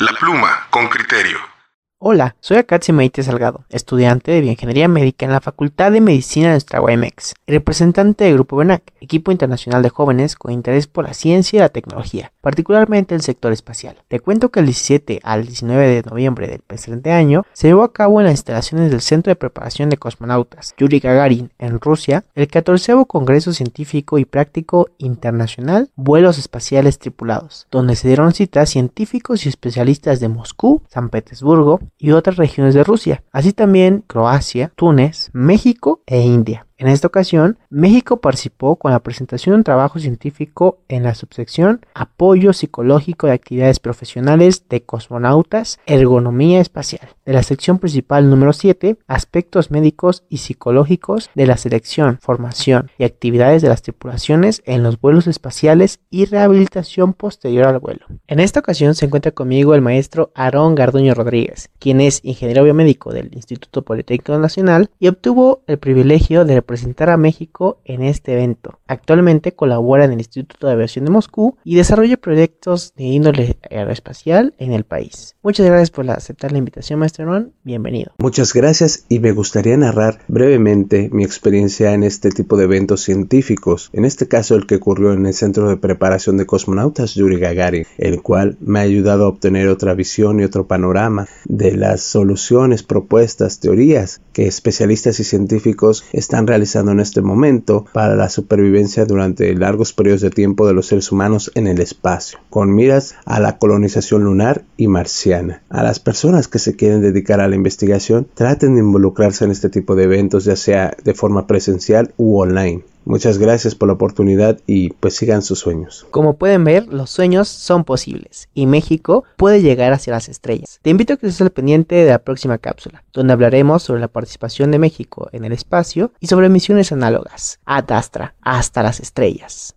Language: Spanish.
La pluma con criterio. Hola, soy Akatsi Maite Salgado, estudiante de Bioingeniería Médica en la Facultad de Medicina de nuestra UAMX y representante del Grupo BENAC, equipo internacional de jóvenes con interés por la ciencia y la tecnología, particularmente el sector espacial. Te cuento que el 17 al 19 de noviembre del presente año se llevó a cabo en las instalaciones del Centro de Preparación de Cosmonautas Yuri Gagarin en Rusia el 14 Congreso Científico y Práctico Internacional Vuelos Espaciales Tripulados, donde se dieron cita científicos y especialistas de Moscú, San Petersburgo, y otras regiones de Rusia, así también Croacia, Túnez, México e India. En esta ocasión, México participó con la presentación de un trabajo científico en la subsección Apoyo psicológico de actividades profesionales de cosmonautas, ergonomía espacial, de la sección principal número 7, aspectos médicos y psicológicos de la selección, formación y actividades de las tripulaciones en los vuelos espaciales y rehabilitación posterior al vuelo. En esta ocasión se encuentra conmigo el maestro Aarón Garduño Rodríguez, quien es ingeniero biomédico del Instituto Politécnico Nacional y obtuvo el privilegio de representar a México en este evento. Actualmente colabora en el Instituto de Aviación de Moscú y desarrolla proyectos de índole aeroespacial en el país. Muchas gracias por aceptar la invitación, maestro Ron. Bienvenido. Muchas gracias y me gustaría narrar brevemente mi experiencia en este tipo de eventos científicos, en este caso el que ocurrió en el Centro de Preparación de Cosmonautas Yuri Gagarin, el cual me ha ayudado a obtener otra visión y otro panorama de las soluciones, propuestas, teorías que especialistas y científicos están realizando realizando en este momento para la supervivencia durante largos periodos de tiempo de los seres humanos en el espacio, con miras a la colonización lunar y marciana. A las personas que se quieren dedicar a la investigación, traten de involucrarse en este tipo de eventos, ya sea de forma presencial u online. Muchas gracias por la oportunidad y pues sigan sus sueños. Como pueden ver, los sueños son posibles y México puede llegar hacia las estrellas. Te invito a que estés al pendiente de la próxima cápsula, donde hablaremos sobre la participación de México en el espacio y sobre misiones análogas. Ad Astra, hasta las estrellas.